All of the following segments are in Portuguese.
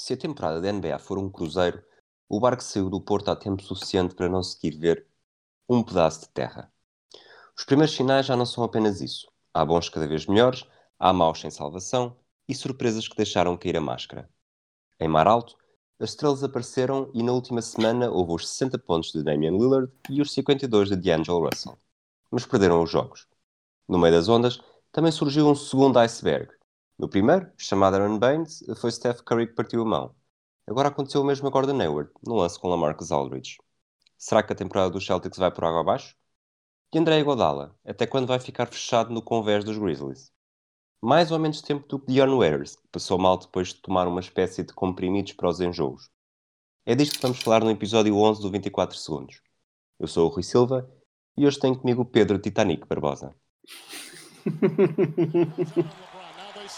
Se a temporada da NBA for um cruzeiro, o barco saiu do porto há tempo suficiente para não seguir ver um pedaço de terra. Os primeiros sinais já não são apenas isso. Há bons cada vez melhores, há maus sem salvação e surpresas que deixaram cair a máscara. Em mar alto, as estrelas apareceram e na última semana houve os 60 pontos de Damian Lillard e os 52 de D'Angelo Russell. Mas perderam os jogos. No meio das ondas, também surgiu um segundo iceberg. No primeiro, chamado Aaron Baines, foi Steph Curry que partiu a mão. Agora aconteceu o mesmo a Gordon Hayward, no lance com Lamarcus Aldridge. Será que a temporada dos Celtics vai por água abaixo? E André Iguodala, até quando vai ficar fechado no convés dos Grizzlies? Mais ou menos tempo do que Dion Wares, que passou mal depois de tomar uma espécie de comprimidos para os enjoos. É disto que vamos falar no episódio 11 do 24 Segundos. Eu sou o Rui Silva e hoje tenho comigo o Pedro Titanic Barbosa.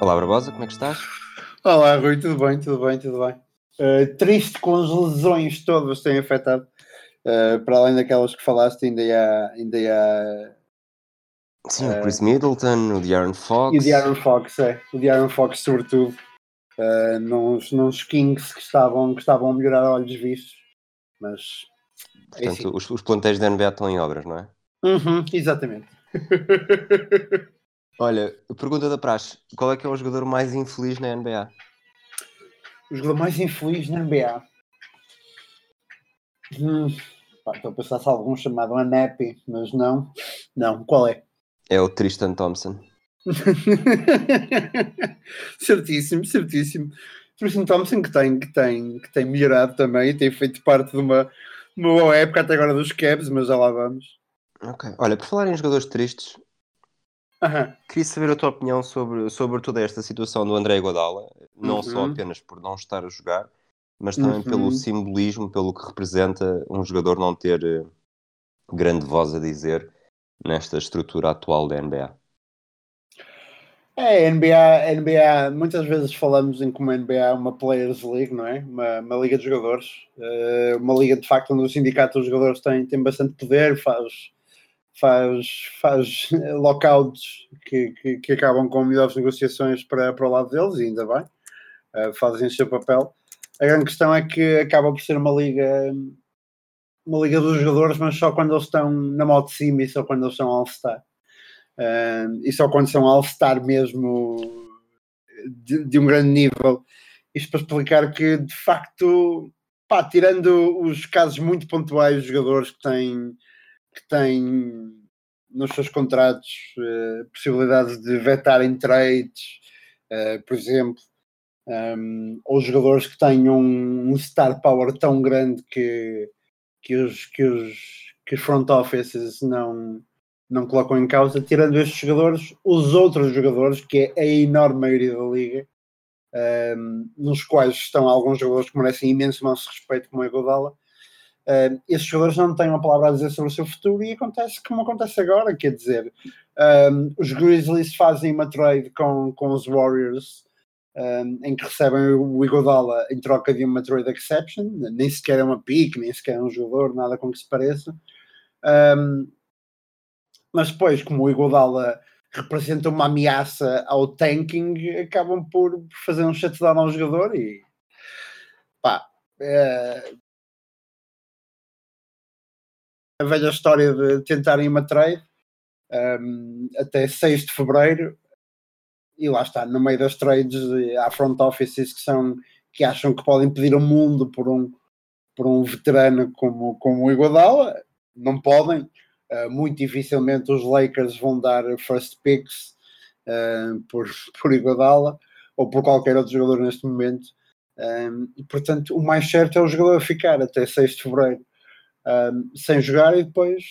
Olá, Barbosa, como é que estás? Olá, Rui, tudo bem, tudo bem, tudo bem. Uh, triste com as lesões todas que têm afetado. Uh, para além daquelas que falaste, ainda há. Ainda há Sim, o Chris Middleton, o De'Aaron Fox. E o De'Aaron Fox, é. O De'Aaron Fox, sobretudo, uh, nos, nos Kings que estavam, que estavam a melhorar olhos vistos. Mas. É Portanto, é os, os plantéis da NBA estão em obras, não é? Uhum, exatamente. Olha, pergunta da Praxe: qual é que é o jogador mais infeliz na NBA? O jogador mais infeliz na NBA? Hum, pá, estou a pensar se algum chamado Anapi, mas não. Não, qual é? É o Tristan Thompson. certíssimo, certíssimo. Tristan Thompson que tem, que, tem, que tem melhorado também, tem feito parte de uma, uma boa época até agora dos Cavs, mas já lá vamos. Ok, olha, por falar em jogadores tristes, Uhum. Queria saber a tua opinião sobre, sobre toda esta situação do André Godala, não uhum. só apenas por não estar a jogar, mas também uhum. pelo simbolismo, pelo que representa um jogador não ter uh, grande voz a dizer nesta estrutura atual da NBA. É, NBA, NBA, muitas vezes falamos em como a NBA é uma Players League, não é? Uma, uma liga de jogadores, uh, uma liga de facto onde os sindicatos dos jogadores têm, têm bastante poder, faz faz, faz lockouts que, que, que, acabam com melhores negociações para, para o lado deles, e ainda bem, uh, fazem o seu papel. A grande questão é que acaba por ser uma liga uma liga dos jogadores, mas só quando eles estão na moto de cima e só quando eles são All-Star. Uh, e só quando são All-Star mesmo de, de, um grande nível. Isto para explicar que, de facto, pá, tirando os casos muito pontuais de jogadores que têm que têm nos seus contratos uh, possibilidades de vetarem trades, uh, por exemplo, um, ehm, ou jogadores que tenham um, um star power tão grande que, que, os, que, os, que os front offices não, não colocam em causa, tirando estes jogadores, os outros jogadores, que é a enorme maioria da liga, um, ehm, nos quais estão alguns jogadores que merecem imenso nosso respeito, como é Godala, Uh, esses jogadores não têm uma palavra a dizer sobre o seu futuro e acontece como acontece agora, quer dizer, um, os Grizzlies fazem uma trade com, com os Warriors um, em que recebem o Igodala em troca de uma trade exception, nem sequer é uma pick, nem sequer é um jogador, nada com que se pareça. Um, mas depois, como o Igodala representa uma ameaça ao tanking, acabam por fazer um shutdown ao jogador e pá, é, a velha história de tentarem uma trade um, até 6 de fevereiro e lá está, no meio das trades há front offices que são que acham que podem pedir o mundo por um por um veterano como, como o Iguodala, não podem. Uh, muito dificilmente os Lakers vão dar first picks uh, por, por Iguodala ou por qualquer outro jogador neste momento. Um, portanto o mais certo é o jogador ficar até 6 de fevereiro um, sem jogar e depois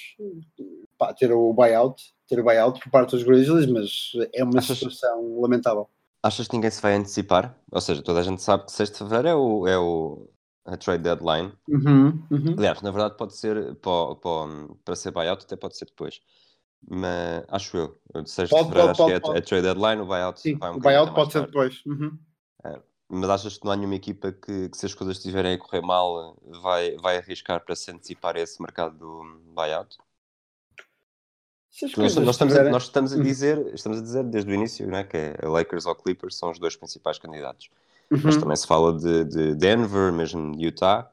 pá, ter o buyout, ter buyout por parte dos Grizzlies, mas é uma Achas... situação lamentável. Achas que ninguém se vai antecipar? Ou seja, toda a gente sabe que 6 de fevereiro é o, é o a trade deadline. Uhum, uhum. Aliás, na verdade pode ser para, para, para ser buyout, até pode ser depois. Mas acho eu, de 6 de fevereiro acho pode, que é, a trade deadline, o buyout Sim, vai um o buyout pode ser depois. Uhum. É, mas achas que não há nenhuma equipa que, que, se as coisas estiverem a correr mal, vai, vai arriscar para se antecipar esse mercado do buyout? Nós, nós, estamos a, nós estamos a uhum. dizer, estamos a dizer desde o início né, que é Lakers ou Clippers são os dois principais candidatos. Uhum. Mas também se fala de, de Denver, mesmo de Utah.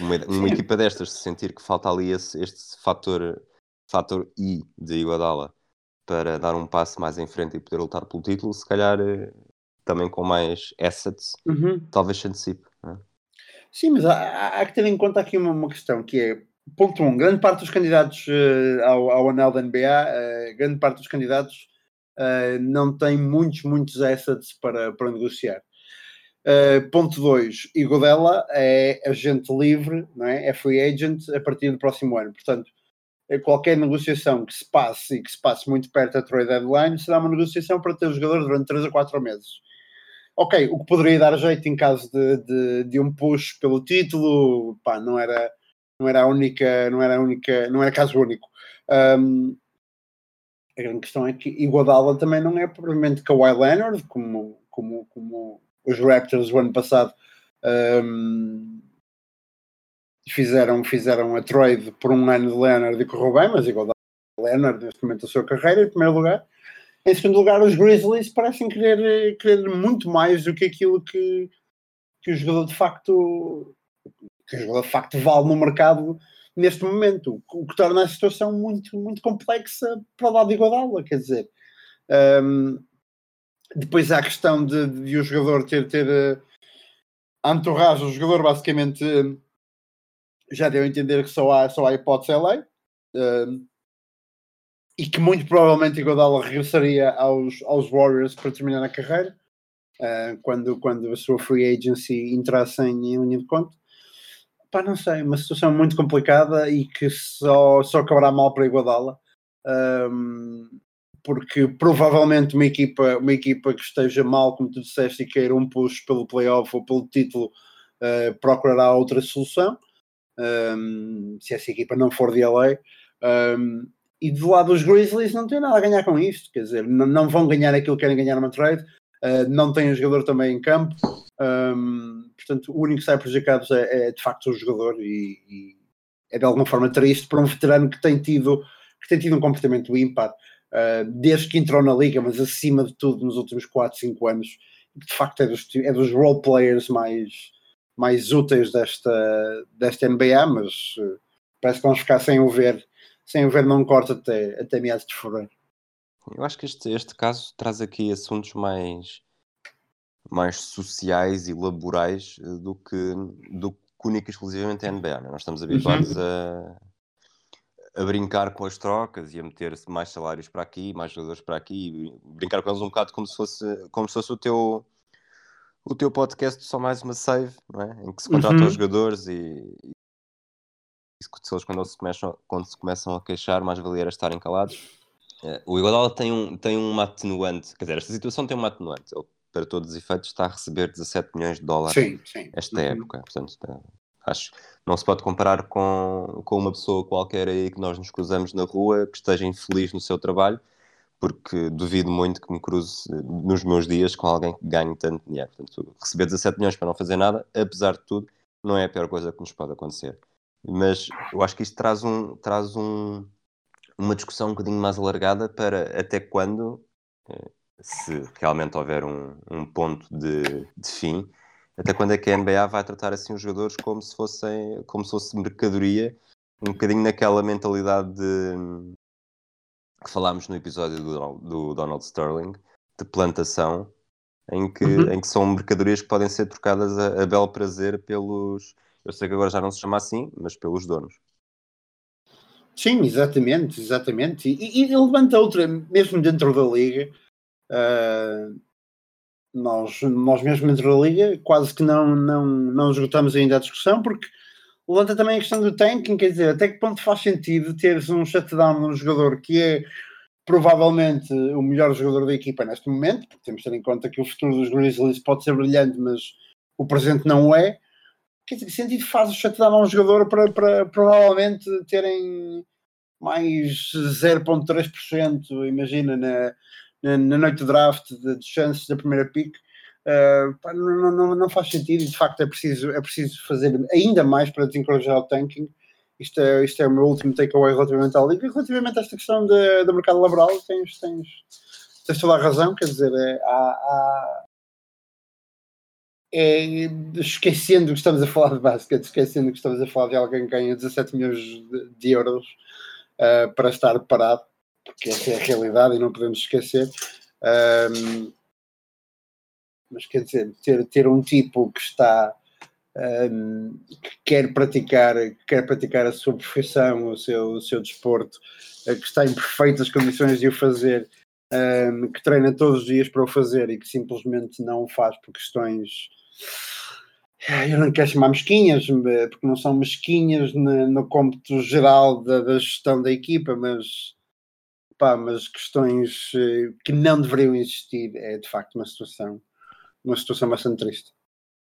Uma, uma equipa destas, se sentir que falta ali esse, este fator, fator I de Iguadala para dar um passo mais em frente e poder lutar pelo título, se calhar eh, também com mais assets, uhum. talvez se antecipe. É? Sim, mas há, há, que ter em conta aqui uma, uma questão que é ponto um, grande parte dos candidatos uh, ao, ao anel da NBA, uh, eh, grande parte dos candidatos uh, não tem muitos, muitos assets para, para negociar. ponto 2, Igodela é agente livre, não é? é free agent a partir do próximo ano. Portanto, qualquer negociação que se passe e que se passe muito perto da trade deadline será uma negociação para ter o jogador durante 3 a 4 meses. Ok, o que poderia dar jeito em caso de, de, de um push pelo título, pá, não era não era a única, não era a única, não era caso único. Um, a grande questão é que Iguodala também não é propriamente Kawhi Leonard, como, como, como os Raptors o ano passado um, fizeram, fizeram a trade por um ano de Leonard e correu bem, mas Iguodala Leonard neste momento da sua carreira, em primeiro lugar. Em segundo lugar, os Grizzlies parecem querer, querer muito mais do que aquilo que, que o jogador de facto que de facto vale no mercado neste momento, o que torna a situação muito, muito complexa para o lado de Iguodala, quer dizer. Um, depois há a questão de, de o jogador ter, ter a entourage, o jogador basicamente uh, já deu a entender que só há, só há hipótese LA uh, e que muito provavelmente Iguodala regressaria aos, aos Warriors para terminar a carreira uh, quando, quando a sua free agency entrasse em, em linha de conta pá, não sei, uma situação muito complicada e que só, só acabará mal para Iguadala. Um, porque provavelmente uma equipa, uma equipa que esteja mal, como tu disseste, e queira um push pelo playoff ou pelo título, uh, procurará outra solução. Um, se essa equipa não for de LA. Um, e do lado dos Grizzlies não tem nada a ganhar com isto, quer dizer, não, não vão ganhar aquilo que querem ganhar numa trade, uh, não tem o jogador também em campo, um, portanto, o único que sai prejudicado é, é, de facto o jogador e, e, é de alguma forma triste para um veterano que tem tido, que tem tido um comportamento ímpar uh, desde que entrou na liga, mas acima de tudo nos últimos 4, 5 anos, de facto é dos, é dos role players mais, mais úteis desta, desta NBA, mas uh, parece que vamos ficar sem o ver, sem o ver não corta até, até meados de fevereiro. Eu acho que este, este caso traz aqui assuntos mais mais sociais e laborais eh, do que, do que única e exclusivamente a NBA. Né? Nós estamos habituados uhum. a, a brincar com as trocas e a meter mais salários para aqui, mais jogadores para aqui, brincar com eles um bocado como se fosse, como se fosse o teu o teu podcast só mais uma save, não é? em que se contratam uhum. os jogadores e, e se eles quando se, começam, quando se começam a queixar, mais valia era estarem calados. Eh, o Iguodala tem, um, tem uma atenuante, quer dizer, esta situação tem uma atenuante. Ele para todos os efeitos, está a receber 17 milhões de dólares sim, sim. esta uhum. época. Portanto, acho não se pode comparar com, com uma pessoa qualquer aí que nós nos cruzamos na rua que esteja infeliz no seu trabalho, porque duvido muito que me cruze nos meus dias com alguém que ganhe tanto dinheiro. Portanto, receber 17 milhões para não fazer nada, apesar de tudo, não é a pior coisa que nos pode acontecer. Mas eu acho que isto traz, um, traz um, uma discussão um bocadinho mais alargada para até quando eh, se realmente houver um, um ponto de, de, fim, até quando é que a NBA vai tratar assim os jogadores como se fossem como se fosse mercadoria, um bocadinho naquela mentalidade de, que falámos no episódio do, do Donald Sterling, de plantação, em que, uhum. em que são mercadorias que podem ser trocadas a, a belo prazer pelos. Eu sei que agora já não se chama assim, mas pelos donos. Sim, exatamente, exatamente. E, e levanta outra, mesmo dentro da liga, Uh, nós, nós mesmo dentro da liga quase que não, não, não esgotamos ainda a discussão porque levanta também a questão do tanking, quer dizer, até que ponto faz sentido teres um shutdown num jogador que é provavelmente o melhor jogador da equipa neste momento, porque temos de ter em conta que o futuro dos Grizzlies pode ser brilhante, mas o presente não é. Que sentido faz o shutdown a um jogador para, para provavelmente terem mais 0.3%, imagina, na, na, na, noite de draft de, de chances da primeira pick. Uh, não, não, não, faz sentido e de facto é preciso, é preciso fazer ainda mais para desencorajar o tanking. Isto é, isto é o meu último takeaway relativamente à liga. Relativamente a esta questão do mercado laboral, tens, tens, tens toda a razão. Quer dizer, é, há, há, é, esquecendo que estamos a falar de basquete, esquecendo que estamos a falar de alguém que ganha 17 milhões de, euros uh, para estar parado, porque essa é a realidade e não podemos esquecer. Um, mas quer dizer, ter, ter um tipo que está um, que quer praticar, quer praticar a sua profissão, o seu, o seu desporto, uh, que está em perfeitas condições de o fazer, um, que treina todos os dias para o fazer e que simplesmente não o faz por questões eu não quero chamar mesquinhas, porque não são mesquinhas no, no cômputo geral da, da, gestão da equipa, mas, pá, mas questões eh, que não deveriam existir é de facto uma situação, uma situação bastante triste.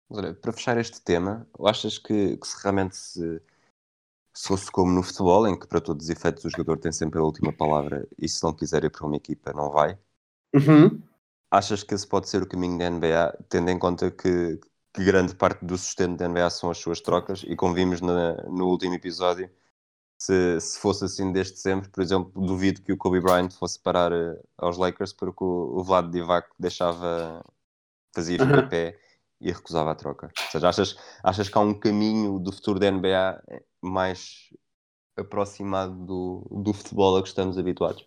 Olha, para fechar este tema, achas que, que se realmente se, se fosse como no futebol, em que para todos os efeitos o jogador tem sempre a última palavra e se não quiser ir para uma equipa não vai? Uhum. Achas que esse pode ser o caminho da NBA, tendo em conta que, que grande parte do sustento da NBA são as suas trocas e como vimos na, no último episódio, se, se fosse assim desde sempre, por exemplo, duvido que o Kobe Bryant fosse parar uh, aos Lakers porque o, o Vlad Divac deixava, fazia uhum. pé e recusava a troca. Ou seja, achas, achas que há um caminho do futuro da NBA mais aproximado do, do futebol a que estamos habituados?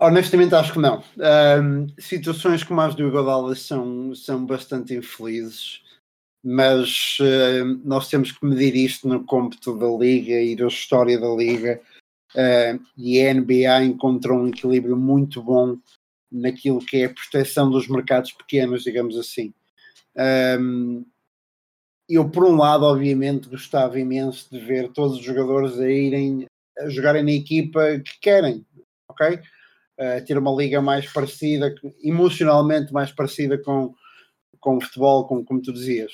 Honestamente, acho que não. Um, situações como as do Iguodala são, são bastante infelizes, mas nós temos que medir isto no cômputo da Liga e da história da Liga. Uh, e a NBA encontrou um equilíbrio muito bom naquilo que é a proteção dos mercados pequenos, digamos assim. Um, eu, por um lado, obviamente, gostava imenso de ver todos os jogadores a irem a jogarem na equipa que querem, ok? Uh, ter uma liga mais parecida, emocionalmente mais parecida com, com o futebol, com, como tu dizias.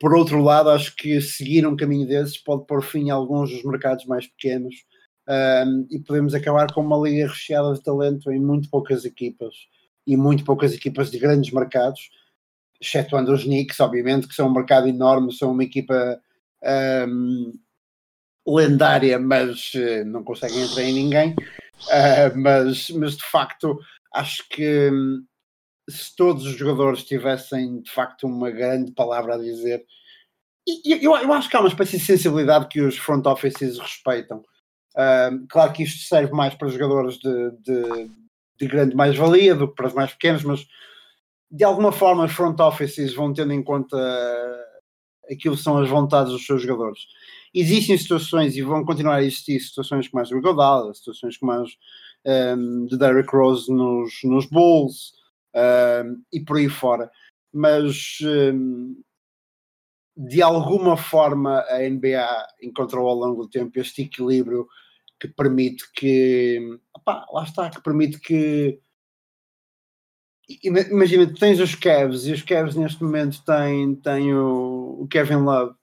Por outro lado, acho que seguir um caminho desses pode pôr fim a alguns dos mercados mais pequenos um, ehm, e podemos acabar com uma liga recheada de talento em muito poucas equipas e muito poucas equipas de grandes mercados, excetuando os Knicks, obviamente, que são um mercado enorme, são uma equipa um, ehm, lendária, mas uh, não conseguem entrar em ninguém. Uh, mas, mas de facto, acho que hum, se todos os jogadores tivessem de facto uma grande palavra a dizer, e, eu, eu acho que há uma espécie de sensibilidade que os front offices respeitam. Uh, claro que isto serve mais para jogadores de, de, de grande mais-valia do que para os mais pequenos, mas de alguma forma os front offices vão tendo em conta aquilo que são as vontades dos seus jogadores existem situações e vão continuar a existir situações como as do Godala, situações como as um, de Derrick Rose nos, nos Bulls um, e por aí fora. Mas um, de alguma forma a NBA encontrou ao longo do tempo este equilíbrio que permite que opá, lá está, que permite que imagina, tens os Cavs e os Cavs neste momento têm, têm o, Kevin Love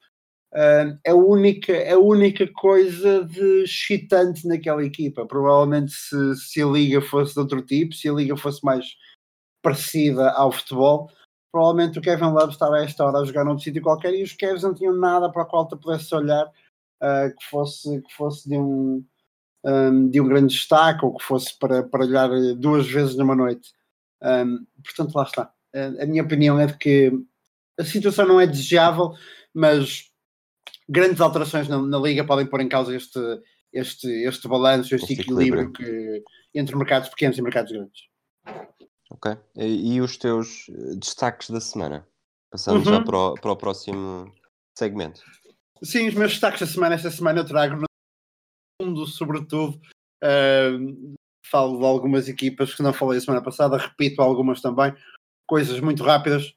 a única, é a única coisa de excitante naquela equipa. Provavelmente se, se a liga fosse de outro tipo, se a liga fosse mais parecida ao futebol, provavelmente o Kevin Love estava a esta hora a jogar noutro sítio qualquer e os Cavs não tinham nada para o qual tu pudesse olhar uh, que, fosse, que fosse de um, um, de um grande destaque ou que fosse para, para olhar duas vezes numa noite. Um, portanto, lá está. A, a minha opinião é de que a situação não é desejável, mas grandes alterações na, na, liga podem pôr em causa este, este, este balanço, este, este equilíbrio, equilíbrio. Que, entre mercados pequenos e mercados grandes. Ok. E, e os teus eh, destaques da semana? Passamos uhum. já para o, para o próximo segmento. Sim, os meus destaques da semana, esta semana eu trago no mundo, sobretudo, uh, falo de algumas equipas que não falei a semana passada, repito algumas também, coisas muito rápidas.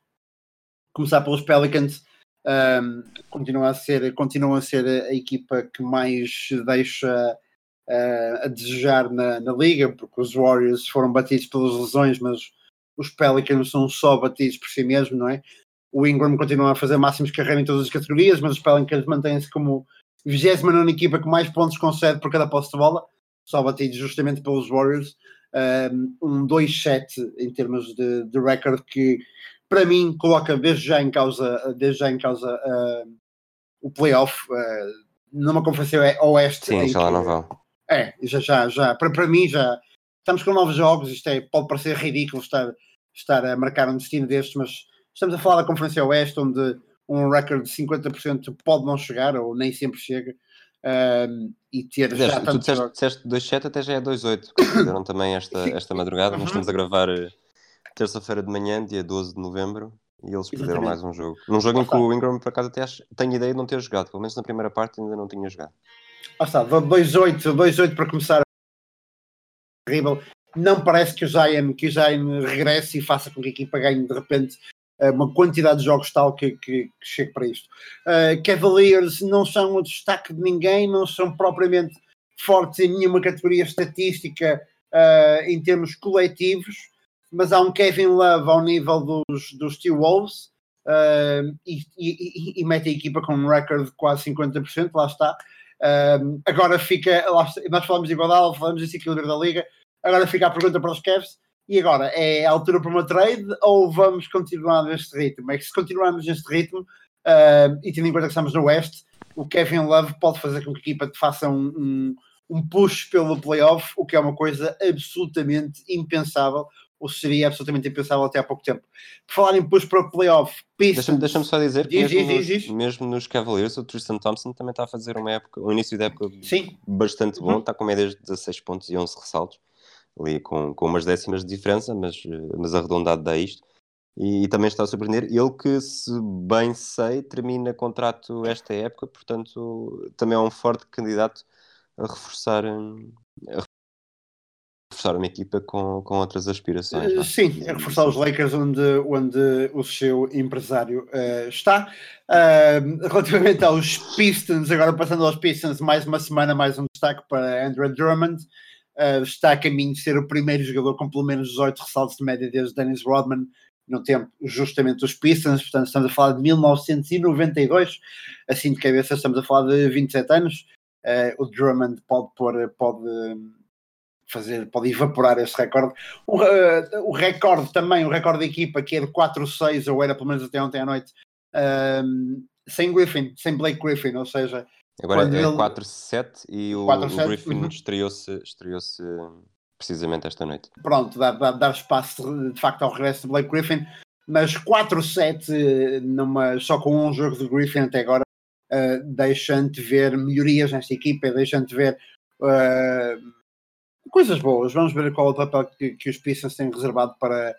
Começar pelos Pelicans, um, continua, a ser, continua a ser a equipa que mais deixa uh, a desejar na, na, liga, porque os Warriors foram batidos pelas lesões, mas os Pelicans são só batidos por si mesmo, não é? O Ingram continua a fazer máximos carreira em todas as categorias, mas os Pelicans mantêm-se como 29 equipa que mais pontos concede por cada posse de bola, só batidos justamente pelos Warriors. Um 2-7 em termos de, de recorde que para mim coloca desde já em causa, desde já em causa uh, o playoff uh, numa conferência oeste. Sim, já lá não vão. É, já, já, já. Para, para mim já estamos com novos jogos, isto é, pode parecer ridículo estar, estar a marcar um destino destes, mas estamos a falar da Conferência Oeste, onde um recorde de 50% pode não chegar, ou nem sempre chega, um, e ter Dizeste, já Tu disseste, disseste 2,7 até já é 2,8, que fizeram também esta, esta madrugada, nós estamos a gravar eh, terça-feira de manhã, dia 12 de novembro, e eles perderam mais um jogo. Num jogo em que o Ingram, por acaso, até acho, tenho ideia de não ter jogado, pelo menos na primeira parte ainda não tinha jogado. Ah, está, 2-8, 2-8 para começar. Terrível. Não parece que o Zion, que o Zion regresse e faça com que a equipa ganhe de repente eh, uma quantidade de jogos tal que, que, que chegue para isto. Uh, Cavaliers não são o destaque de ninguém, não são propriamente fortes em nenhuma categoria estatística uh, em termos coletivos, mas há um Kevin Love ao nível dos, dos T-Wolves uh, e, e, e, mete a equipa com um recorde de quase 50%, lá está. Um, agora fica, nós falamos de igualdade, falamos de equilíbrio da liga, agora fica a pergunta para os Cavs, e agora, é a altura para uma trade ou vamos continuar neste ritmo? É que se continuarmos neste ritmo, uh, e tendo em conta que estamos no Oeste, o Kevin Love pode fazer com que a equipa faça um, um, um push pelo playoff, o que é uma coisa absolutamente impensável, ou seria absolutamente impensável até há pouco tempo. Por falar em push para o playoff, Deixa-me deixa só dizer que mesmo, diz, nos, diz. mesmo nos Cavaliers, o Tristan Thompson também está a fazer uma época, um início de época Sim. bastante bom, uhum. está com médias de 16 pontos e 11 ressaltos, ali com, com umas décimas de diferença, mas, mas arredondado dá isto. E, e, também está a surpreender. Ele que, se bem sei, termina contrato esta época, portanto, também é um forte candidato a reforçar, a reforçar uma equipa com, com outras aspirações. Uh, sim, é reforçar os Lakers onde, onde o seu empresário uh, está. Uh, relativamente aos Pistons, agora passando aos Pistons, mais uma semana, mais um destaque para Andrew Drummond. está a caminho de ser o primeiro jogador com pelo menos 18 ressaltos de média desde Dennis Rodman no tempo justamente os Pistons, portanto estamos a falar de 1992, assim de cabeça estamos a falar de 27 anos. o Drummond pode pôr, pode fazer, pode evaporar esse recorde. O, uh, o recorde também, o recorde da equipa, que é de 4-6, ou era pelo menos até ontem à noite, uh, sem Griffin, sem Blake Griffin, ou seja. Agora é ele... 4-7 e o, o Griffin uhum. estreou-se estreou precisamente esta noite. Pronto, dá, dá, dá espaço de facto ao regresso de Blake Griffin, mas 4-7 numa, só com um jogo de Griffin até agora, uh, deixando-te ver melhorias nesta equipa, deixando-te ver. Uh, coisas boas. Vamos ver qual é o papel que, que os Pistons têm reservado para,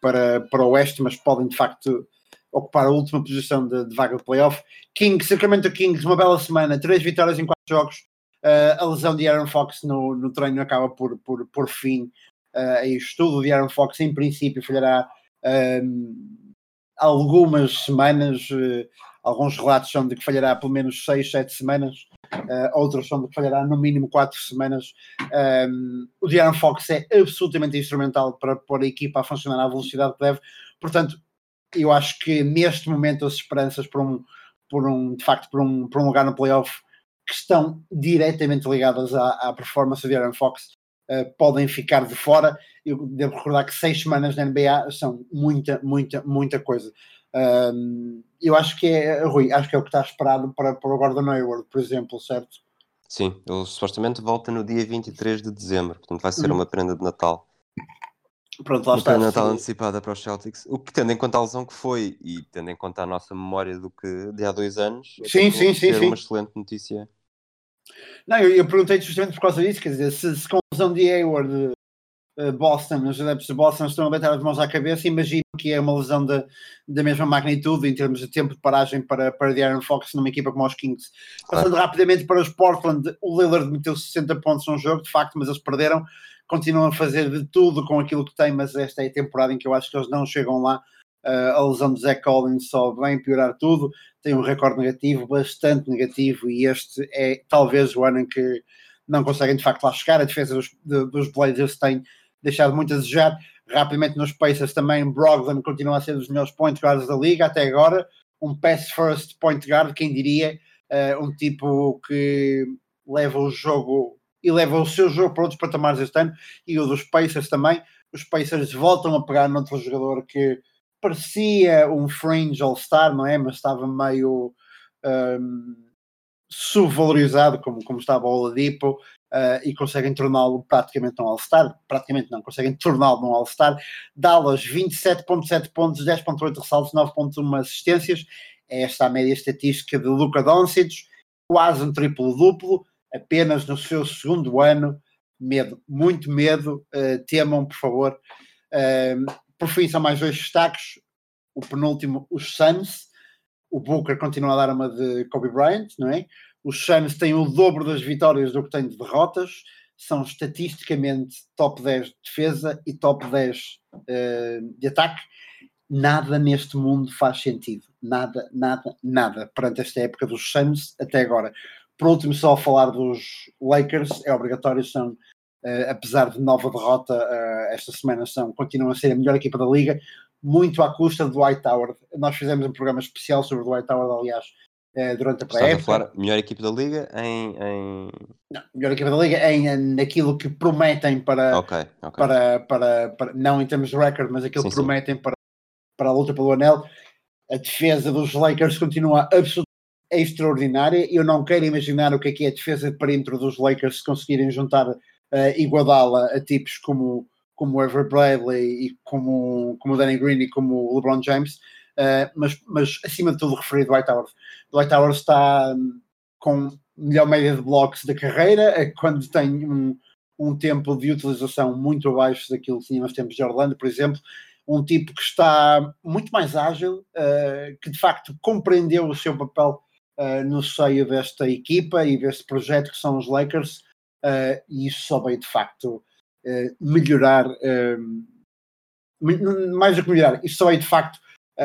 para, para o Oeste, mas podem de facto ocupar a última posição de, de vaga de playoff. Kings, Sacramento Kings, uma bela semana, três vitórias em quatro jogos. Uh, a lesão de Aaron Fox no, no treino acaba por, por, por fim uh, a isto tudo. O de Aaron Fox, em princípio, falhará uh, algumas semanas. Uh, alguns relatos são de que falhará pelo menos seis, sete semanas uh, outros são de que falhará no mínimo quatro semanas. Um, o Diana Fox é absolutamente instrumental para pôr a equipa a funcionar à velocidade que deve, portanto, eu acho que neste momento as esperanças por um, por um de facto, por um, por um lugar no playoff que estão diretamente ligadas à, à performance do Diana Fox Uh, podem ficar de fora. Eu devo recordar que seis semanas na NBA são muita, muita, muita coisa. Um, eu acho que é, Rui, acho que é o que está esperado para, para o Gordon Hayward, por exemplo, certo? Sim, ele supostamente volta no dia 23 de dezembro, portanto vai ser uhum. uma prenda de Natal. Pronto, lá uma está. prenda de Natal antecipada para os Celtics. O que, tendo em conta a lesão que foi e tendo em conta a nossa memória do que de há dois anos, sim, sim, sim, sim. uma excelente notícia. Não, eu, eu perguntei justamente por causa disso, quer dizer, se, se com a lesão de Hayward Boston, os adeptos de Boston estão a bater as mãos à cabeça. Imagino que é uma lesão da, da mesma magnitude em termos de tempo de paragem para, para De'Aaron Fox numa equipa como os Kings. Passando ah. rapidamente para os Portland, o Lillard meteu 60 pontos num jogo, de facto, mas eles perderam. Continuam a fazer de tudo com aquilo que têm, mas esta é a temporada em que eu acho que eles não chegam lá. Uh, a lesão de Zach Collins só vem piorar tudo. tem um recorde negativo, bastante negativo, e este é talvez o ano em que não conseguem de facto lá chegar. A defesa dos, dos Blazers tem deixado muito a desejar. Rapidamente nos Pacers também, Brogdon continua a ser dos melhores point guards da liga até agora. Um pass first point guard, quem diria, uh, um tipo que leva o jogo e leva o seu jogo para outros patamares este ano e o dos Pacers também. Os Pacers voltam a pegar noutro jogador que parecia um fringe all-star, não é? Mas estava meio um, subvalorizado, como, como estava o Oladipo, uh, e conseguem torná-lo praticamente um all-star. Praticamente não, conseguem torná-lo um all-star. Dallas, 27,7 pontos, 10,8 ressaltos, 9,1 assistências. É esta a média estatística de Luca Doncic, quase um triplo-duplo, apenas no seu segundo ano. Medo, muito medo. Uh, temam, por favor. Uh, por fim, são mais dois destaques. O penúltimo, os Suns. O Booker continua a dar uma de Kobe Bryant, não é? Os Suns têm o dobro das vitórias do que têm de derrotas. São estatisticamente top 10 de defesa e top 10 uh, eh, de ataque. Nada neste mundo faz sentido. Nada, nada, nada perante esta época dos Suns até agora. Por último, só falar dos Lakers, é obrigatório, são Uh, apesar de nova derrota uh, esta semana, são, continuam a ser a melhor equipa da liga, muito à custa do White Tower. Nós fizemos um programa especial sobre o White Tower, aliás, durante a pré-época. falar melhor equipa da liga em, em... Não, melhor equipa da liga em, naquilo que prometem para, okay, okay. Para, para, para, não em termos de recorde, mas aquilo sim, que prometem para, para a luta pelo anel. A defesa dos Lakers continua absolutamente extraordinária. Eu não quero imaginar o que é que é a defesa de perímetro dos Lakers se conseguirem juntar uh, igualá-la a tipos como, como Ever Bradley e como, como Danny Green e como LeBron James, uh, mas, mas acima de tudo referido Dwight Howard. Dwight Howard está um, com melhor média de blocos da carreira, é quando tem um, um tempo de utilização muito abaixo daquilo que tínhamos tempos de Orlando, por exemplo, um tipo que está muito mais ágil, uh, que de facto compreendeu o seu papel uh, no seio desta equipa e deste projeto que são os Lakers, uh, e isso só veio de facto melhorar, uh, mais do que melhorar, isso só veio de facto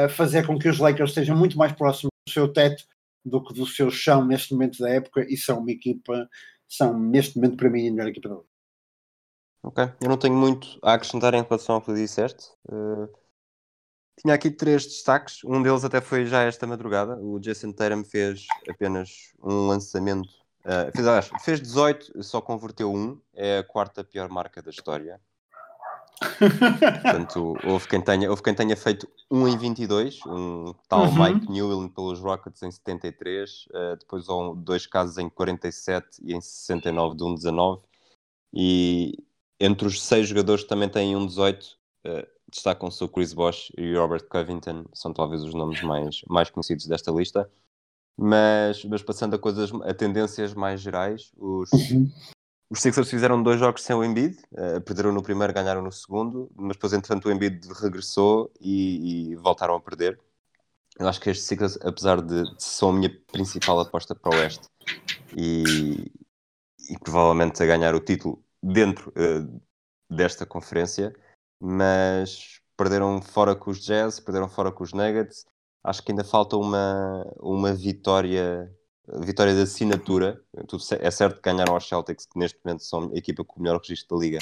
fazer com que os Lakers estejam muito mais próximos do seu teto do que do seu chão neste momento da época e são uma equipa, são neste momento para mim a melhor equipa da liga. Ok, eu não tenho muito a acrescentar em relação ao que disseste. Uh, tinha aqui três destaques, um deles até foi já esta madrugada. O Jason Tatum fez apenas um lançamento Uh, fez, fez 18, só converteu um, é a quarta pior marca da história. Portanto, houve quem, tenha, houve quem tenha feito 1 em 22, um tal uhum. Mike Newell pelos Rockets em 73, uh, ah, depois houve dois casos em 47 e em 69 de 1 19. E entre os seis jogadores que também têm um 18, uh, destacam-se o Chris Bosh e o Robert Covington, são talvez os nomes mais, mais conhecidos desta lista. Mas, mas passando a coisas, a tendências mais gerais, os, uhum. Os Sixers fizeram dois jogos sem o Embiid, uh, perderam no primeiro, ganharam no segundo, mas depois, entretanto, o Embiid regressou e, e voltaram a perder. Eu acho que este Sixers, apesar de, de a minha principal aposta para o Oeste e, e provavelmente a ganhar o título dentro uh, desta conferência, mas perderam fora com os Jazz, perderam fora com os Nuggets acho que ainda falta uma, uma vitória, vitória de assinatura. É certo que ganharam aos Celtics, que neste momento são a equipa com o melhor registro da liga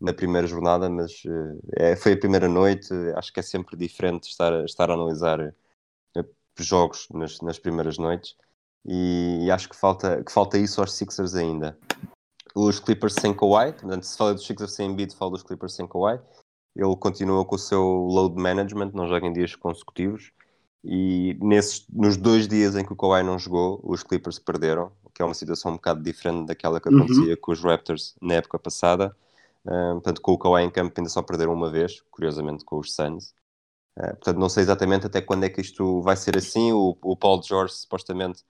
na primeira jornada, mas eh, é, foi a primeira noite. Acho que é sempre diferente estar, estar a analisar eh, jogos nas, nas primeiras noites. E, e, acho que falta, que falta isso aos Sixers ainda. Os Clippers sem Kawhi, portanto, se fala dos Sixers sem Embiid, fala dos Clippers sem Kawhi. Ele continua com o seu load management, não joga em dias consecutivos. E nesses, nos dois dias em que o Kawhi não jogou, os Clippers perderam, o que é uma situação um bocado diferente daquela que uhum. acontecia com os Raptors na época passada. Uh, portanto, com o Kawhi em campo ainda só perderam uma vez, curiosamente com os Suns. Uh, portanto, não sei exatamente até quando é que isto vai ser assim. O, o Paul George, supostamente,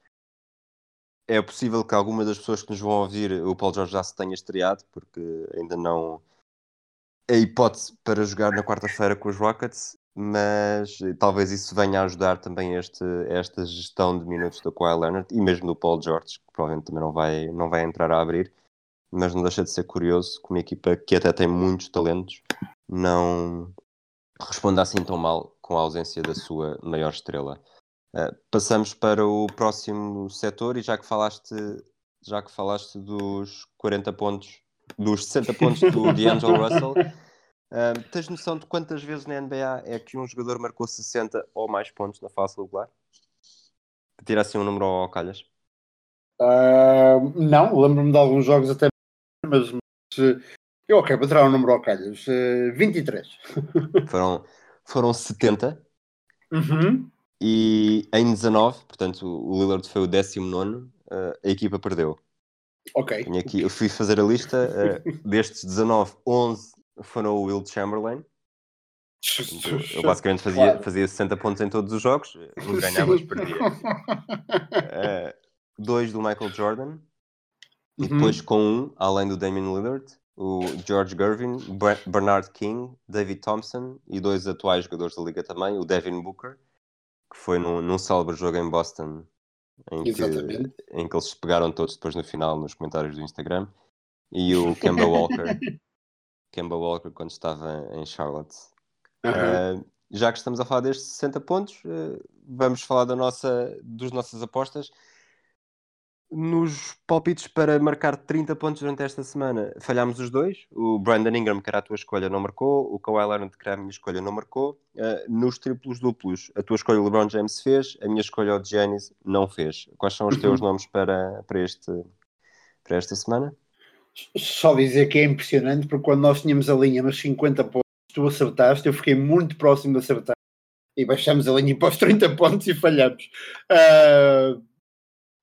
é possível que algumas das pessoas que nos vão ouvir, o Paul George já se tenha estreado, porque ainda não. A hipótese para jogar na quarta-feira com os Rockets mas eh, talvez isso venha a ajudar também este, esta gestão de minutos do Kawhi Leonard e mesmo do Paul George, que provavelmente também não vai, não vai entrar a abrir, mas não deixa de ser curioso que uma equipa que até tem muitos talentos não responda assim tão mal com a ausência da sua maior estrela. Uh, passamos para o próximo setor e já que falaste, já que falaste dos 40 pontos, dos 60 pontos do D'Angelo Russell, uh, tens noção de quantas vezes na NBA é que um jogador marcou 60 ou mais pontos na fase regular? Tira assim um número ao calhas. Uh, não, lembro-me de alguns jogos até, mas, mas eu ok, vou tirar um número ao calhas. Uh, 23. foram, foram 70. Uhum. E em 19, portanto, o Lillard foi o 19, uh, a equipa perdeu. Ok. Aqui, eu fui fazer a lista, uh, destes 19, 11 foram o Will Chamberlain. Eu basicamente fazia, claro. fazia 60 pontos em todos os jogos, uns ganhava, outros perdia. Uh, dois do Michael Jordan, uhum. e depois com um, além do Damian Lillard, o George Gervin, Bernard King, David Thompson e dois atuais jogadores da liga também, o Devin Booker que foi num, num célebre jogo em Boston, em que, em que eles se pegaram todos depois no final nos comentários do Instagram, e o Kemba Walker, Kemba Walker quando estava em Charlotte. Uh, já que estamos a falar destes 60 pontos, uh, vamos falar da nossa, dos nossas apostas. Nos palpites para marcar 30 pontos durante esta semana, falhámos os dois. O Brandon Ingram, que era a tua escolha, não marcou. O Kawhi Leonard, que era a minha escolha, não marcou. Uh, nos triplos duplos, a tua escolha, o LeBron James, fez. A minha escolha, o Giannis, não fez. Quais são os teus nomes para, para, este, para esta semana? Só dizer que é impressionante, porque quando nós tínhamos a linha nos 50 pontos, tu acertaste, eu fiquei muito próximo de acertar. E baixamos a linha para os 30 pontos e falhamos. Uh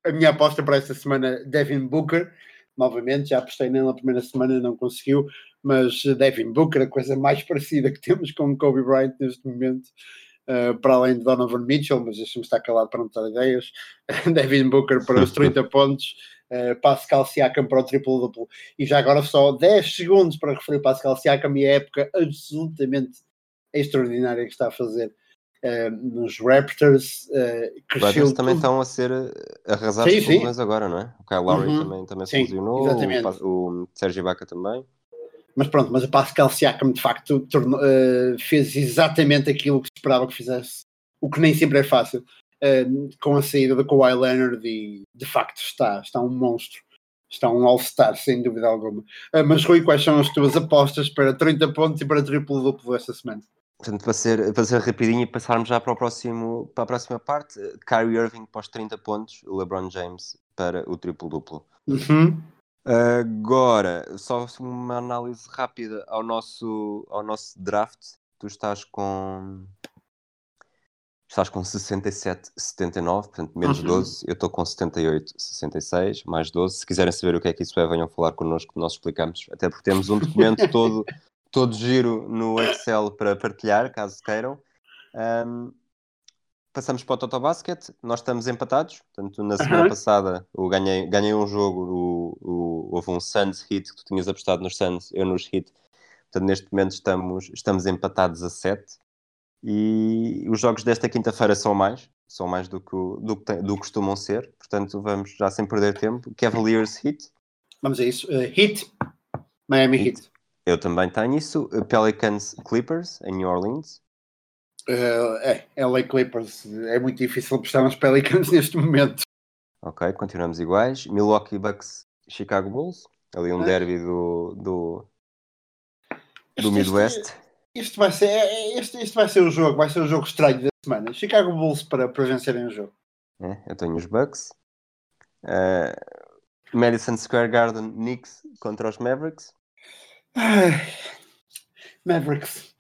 a minha aposta para esta semana, Devin Booker. Novamente, já apostei nele na primeira semana, não conseguiu, mas Devin Booker, a coisa mais parecida que temos com Kobe Bryant neste momento, uh, para além de Donovan Mitchell, mas deixa-me estar calado para não dar ideias. Devin Booker para os 30 pontos, uh, Pascal Siakam para o triplo-duplo. E já agora só 10 segundos para referir Pascal Siakam e a época absolutamente extraordinária que está a fazer uh, nos Raptors. Uh, cresceu também estão a ser arrasados sim, sim. por agora, não é? O Kyle Lowry uhum. também, também se lesionou, o, o Sérgio Ibaka também. Mas pronto, mas a Pascal Siakam de facto tornou, uh, fez exatamente aquilo que se esperava que fizesse, o que nem sempre é fácil, uh, com a saída da Kawhi Leonard e de facto está, está um monstro, está um all-star sem dúvida alguma. Uh, mas Rui, quais são as tuas apostas para 30 pontos e para triplo-duplo esta semana? Portanto, para ser, para ser rapidinho e passarmos já para, o próximo, para a próxima parte, Kyrie Irving para os 30 pontos, o LeBron James para o triplo-duplo. Uhum. Agora, só uma análise rápida ao nosso, ao nosso draft. Tu estás com. Estás com 67, 79, portanto menos uhum. 12. Eu estou com 78, 66, mais 12. Se quiserem saber o que é que isso é, venham falar connosco que nós explicamos. Até porque temos um documento todo todo giro no Excel para partilhar, caso queiram. Um, passamos para o Total Basket, nós estamos empatados, portanto na semana uhum. passada eu ganhei, ganhei um jogo, o, o, houve um Suns hit que tu tinhas apostado nos Suns, eu nos hit, portanto neste momento estamos, estamos empatados a 7 e os jogos desta quinta-feira são mais, são mais do que, do, que, do que costumam ser, portanto vamos já sem perder tempo, Cavaliers hit. Vamos a isso, uh, hit, Miami hit. hit. Eu também tenho isso. Pelicans Clippers em New Orleans. Uh, é, LA Clippers. É muito difícil apostar nos Pelicans neste momento. Ok, continuamos iguais. Milwaukee Bucks Chicago Bulls. Ali um é. derby do, do, do Midwest. Este, este, vai ser, é, é, este, este vai ser o jogo, vai ser o jogo estranho da semana. Chicago Bulls para, para vencerem o jogo. É, eu tenho os Bucks. Uh, Madison Square Garden Knicks contra os Mavericks. Mavericks.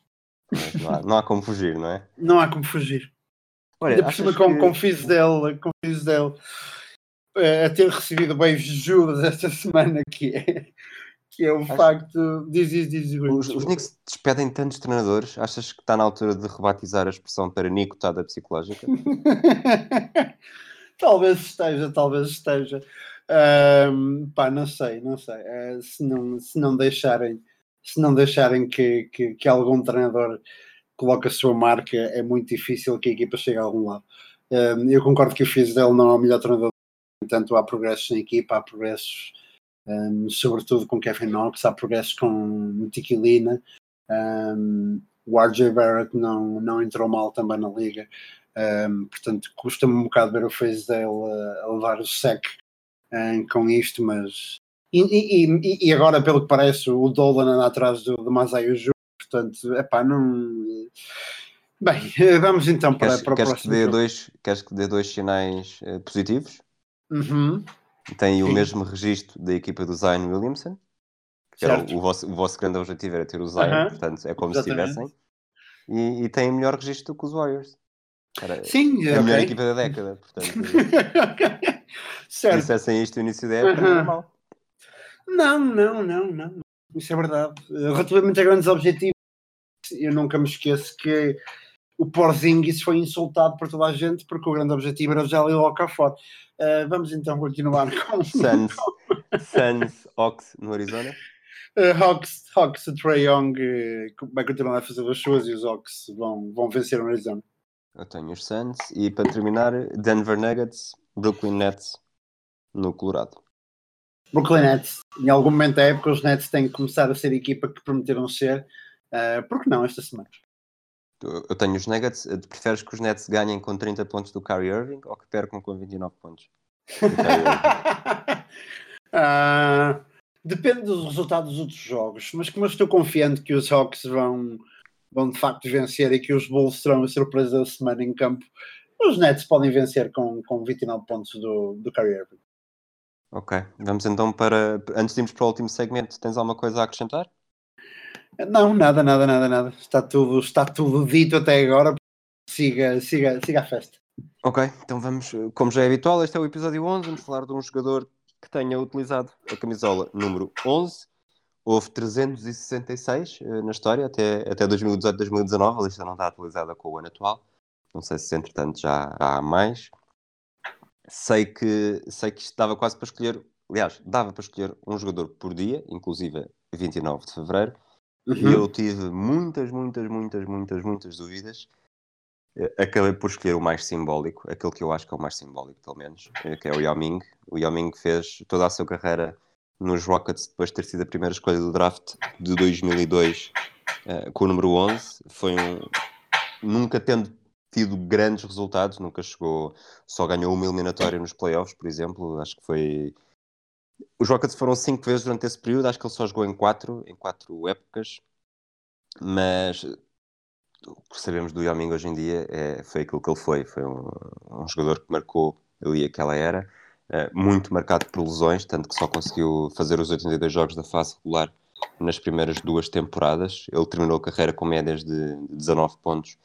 Não há, não há, como fugir, não é? Não há como fugir. Olha, Ainda por cima com, que... com com Fizdale uh, a ter recebido beijos de Judas esta semana, que é, que é o Acho... facto. Diz, diz, diz, os, os Knicks despedem tantos treinadores. Achas que está na altura de rebatizar a expressão para nicotada psicológica? talvez esteja, talvez esteja. Um, pá, não sei, não sei. Uh, se, não, se não deixarem, se não deixarem que, que, que, algum treinador coloque a sua marca, é muito difícil que a equipa chegue a algum lado. Um, eu concordo que o Fizdale não é o melhor treinador, entanto há progressos na equipa, há progressos um, sobretudo com Kevin Knox, há progressos com Tiquilina, um, o RJ Barrett não, não entrou mal também na liga. Um, portanto, custa-me um bocado ver o face dele a, a levar o sec com isto, mas. E, e, e, agora, pelo que parece, o Dolan anda atrás do, do Masai portanto, é pá, não. Bem, vamos então para, queres, para o queres próximo. Que dê dois, queres que dê dois sinais uh, positivos? Uhum. Tem o mesmo registro da equipa do Zion Williamson, que era o, o, vosso, o vosso grande objetivo era ter o Zion, uhum. portanto é como Exatamente. se tivessem. E, e tem melhor registro do que os Warriors. Sim, a okay. melhor equipa da década, portanto. se dissessem isto no início da época, uhum. normal. Não, não, não, não. Isso é verdade. Relativamente a grandes objetivos, eu nunca me esqueço que o Porzingis foi insultado por toda a gente porque o grande objetivo era já ali cá fora. Uh, vamos então continuar com Suns, Suns Hawks no Arizona. Uh, Hawks, Hawks, o Trae Young uh, vai continuar a fazer as suas e os Hawks vão, vão vencer o Arizona. Eu tenho os Suns e para terminar, Denver Nuggets, Brooklyn Nets no Colorado. Brooklyn Nets, em algum momento da época, os Nets têm que começar a ser a equipa que prometeram ser. Uh, por que não esta semana? Eu tenho os Nuggets. Preferes que os Nets ganhem com 30 pontos do Kyrie Irving ou que percam com 29 pontos? uh, depende dos resultados dos outros jogos, mas como eu estou confiante que os Hawks vão, vão de facto vencer e que os Bulls serão a surpresa da semana em campo, os Nets podem vencer com, com 29 pontos do, do Kyrie Irving. Ok, vamos então para. Antes de irmos para o último segmento, tens alguma coisa a acrescentar? Não, nada, nada, nada, nada. Está tudo, está tudo dito até agora. Siga, siga, siga a festa. Ok, então vamos, como já é habitual, este é o episódio 11. Vamos falar de um jogador que tenha utilizado a camisola número 11. Houve 366 uh, na história até, até 2018, 2019. A lista não está atualizada com o ano atual. Não sei se entretanto já há mais. Sei que, sei que isto dava quase para escolher, aliás, dava para escolher um jogador por dia, inclusive 29 de fevereiro Uhum. E eu tive muitas, muitas, muitas, muitas, muitas dúvidas. Eh, acabei por escolher o mais simbólico, aquele que eu acho que é o mais simbólico, pelo menos, eh, que é o Yao Ming. O Yao Ming fez toda a sua carreira nos Rockets depois de ter sido a primeira escolha do draft de 2002 uh, com o número 11. Foi um. Nunca tendo tido grandes resultados, nunca chegou. Só ganhou uma eliminatória nos playoffs, por exemplo. Acho que foi os Rockets foram cinco vezes durante esse período, acho que ele só jogou em quatro, em quatro épocas, mas o que sabemos do Yao Ming hoje em dia é, foi aquilo que ele foi. Foi um, um jogador que marcou ali aquela era, é, muito marcado por lesões, tanto que só conseguiu fazer os 82 jogos da fase regular nas primeiras duas temporadas. Ele terminou a carreira com médias de 19 pontos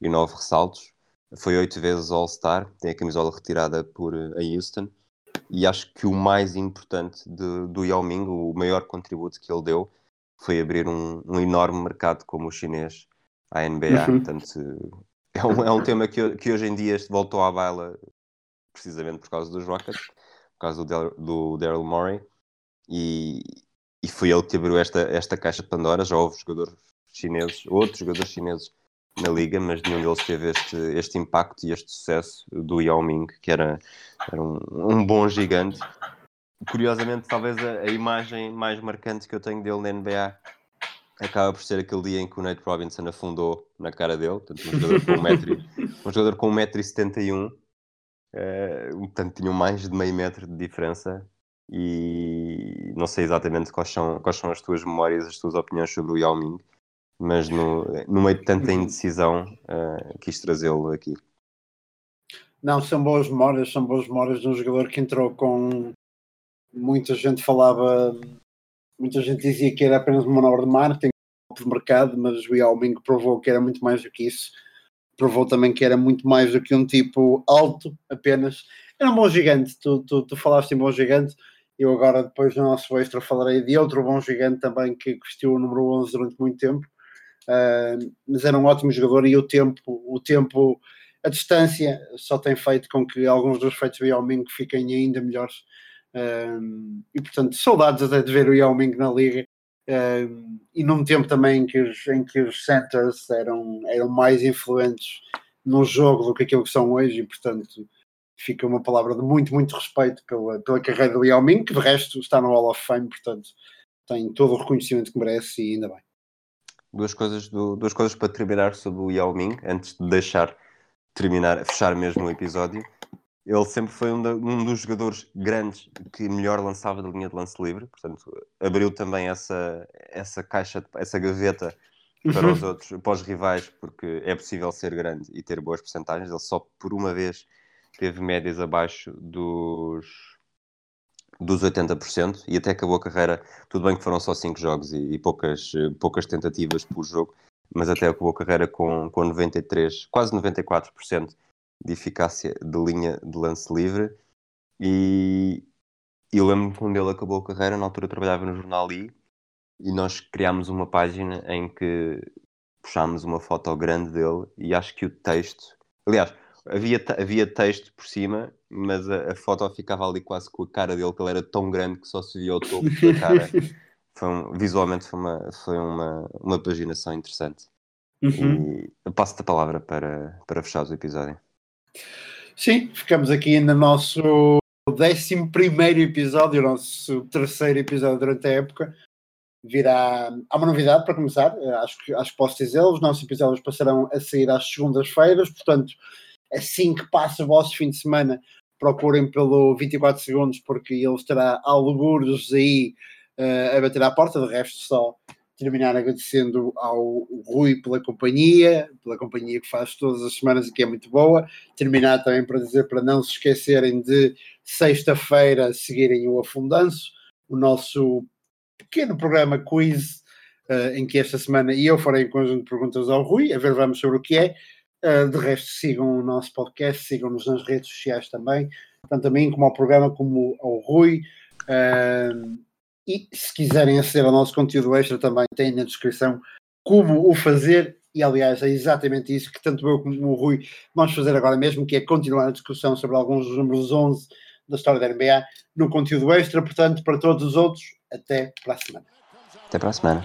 e 9 ressaltos. Foi oito vezes All-Star, tem a camisola retirada por a Houston e acho que o mais importante de, do Yao Ming, o maior contributo que ele deu, foi abrir um, um enorme mercado como o chinês à NBA. Uhum. Portanto, é um, é um tema que, que hoje em dia voltou à baila precisamente por causa dos Rockets, por causa do, Daryl Morey, e, e foi ele que abriu esta, esta caixa de Pandora. Já houve jogadores chineses, outros jogadores chineses na liga, mas nenhum deles teve este, este impacto e este sucesso do Yao Ming, que era, era um, um bom gigante. Curiosamente, talvez a, a, imagem mais marcante que eu tenho dele na NBA acaba por ser aquele dia em que o Nate Robinson afundou na cara dele, portanto, um jogador com 1,71m, um jogador com 1,71m, uh, portanto, tinham mais de meio metro de diferença. E não sei exatamente quais são, quais são as tuas memórias, as tuas opiniões sobre o Yao Ming mas no, no meio de tanta uhum. indecisão uh, quis trazê-lo aqui. Não, são boas memórias, são boas memórias de um jogador que entrou com muita gente falava, muita gente dizia que era apenas uma manobra de marketing de mercado, mas o Yao provou que era muito mais do que isso. Provou também que era muito mais do que um tipo alto apenas. Era um bom gigante, tu, tu, tu falaste em bom gigante. Eu agora, depois do nosso extra, falarei de outro bom gigante também que vestiu o número 11 durante muito tempo uh, mas era um ótimo jogador e o tempo, o tempo, a distância só tem feito com que alguns dos feitos do Yao Ming fiquem ainda melhores. Uh, e portanto, saudades até de ver o Yao Ming na liga. Uh, e num tempo também em que os, em que os centers eram, eram mais influentes no jogo do que aquilo que são hoje, e portanto fica uma palavra de muito, muito respeito pela, pela carreira do Yao Ming, que de resto está no Hall of Fame, portanto tem todo o reconhecimento que merece e ainda bem duas coisas, do, duas coisas para terminar sobre o Yao Ming, antes de deixar terminar, fechar mesmo o episódio, ele sempre foi um, um, dos jogadores grandes que melhor lançava da linha de lance livre, portanto, abriu também essa, essa caixa, essa gaveta para uhum. os outros, para os rivais, porque é possível ser grande e ter boas porcentagens. Ele só por uma vez teve médias abaixo dos, dos 80% e até acabou a carreira. Tudo bem que foram só 5 jogos e, e, poucas, poucas tentativas por jogo, mas até acabou a carreira com, com 93, quase 94% de eficácia de linha de lance livre. E eu lembro-me quando ele acabou a carreira, na altura trabalhava no jornal I e nós criámos uma página em que puxámos uma foto grande dele e acho que o texto, aliás, havia, havia texto por cima, mas a, a, foto ficava ali quase com a cara dele, que ele era tão grande que só se via o topo da cara. foi um, visualmente foi uma, foi uma, uma paginação interessante. Uhum. E passo-te a palavra para, para fechar o episódio. Sim, ficamos aqui no nosso 11 episódio, o nosso terceiro episódio durante a época virá. Há uma novidade para começar, eh, acho que, acho que posso dizer, os nossos episódios passarão a sair às segundas-feiras, portanto, assim que passa o vosso fim de semana, procurem pelo 24 segundos, porque ele estará algures aí uh, a bater à porta, de resto, só terminar agradecendo ao Rui pela companhia, pela companhia que faz todas as semanas e que é muito boa. Terminar também para dizer para não se esquecerem de sexta-feira seguirem o Afundanço, o nosso pequeno programa quiz, uh, em que esta semana eu farei um conjunto de perguntas ao Rui, a ver vamos sobre o que é. Uh, de resto, sigam o nosso podcast, sigam-nos nas redes sociais também, tanto a mim como ao programa, como ao Rui. Uh, e se quiserem aceder ao nosso conteúdo extra, também tem na descrição como o fazer. E aliás, é exatamente isso que tanto eu como o Rui vamos fazer agora mesmo, que é continuar a discussão sobre alguns dos números 11 da história da NBA no conteúdo extra. Portanto, para todos os outros, até para a semana. Até para a semana.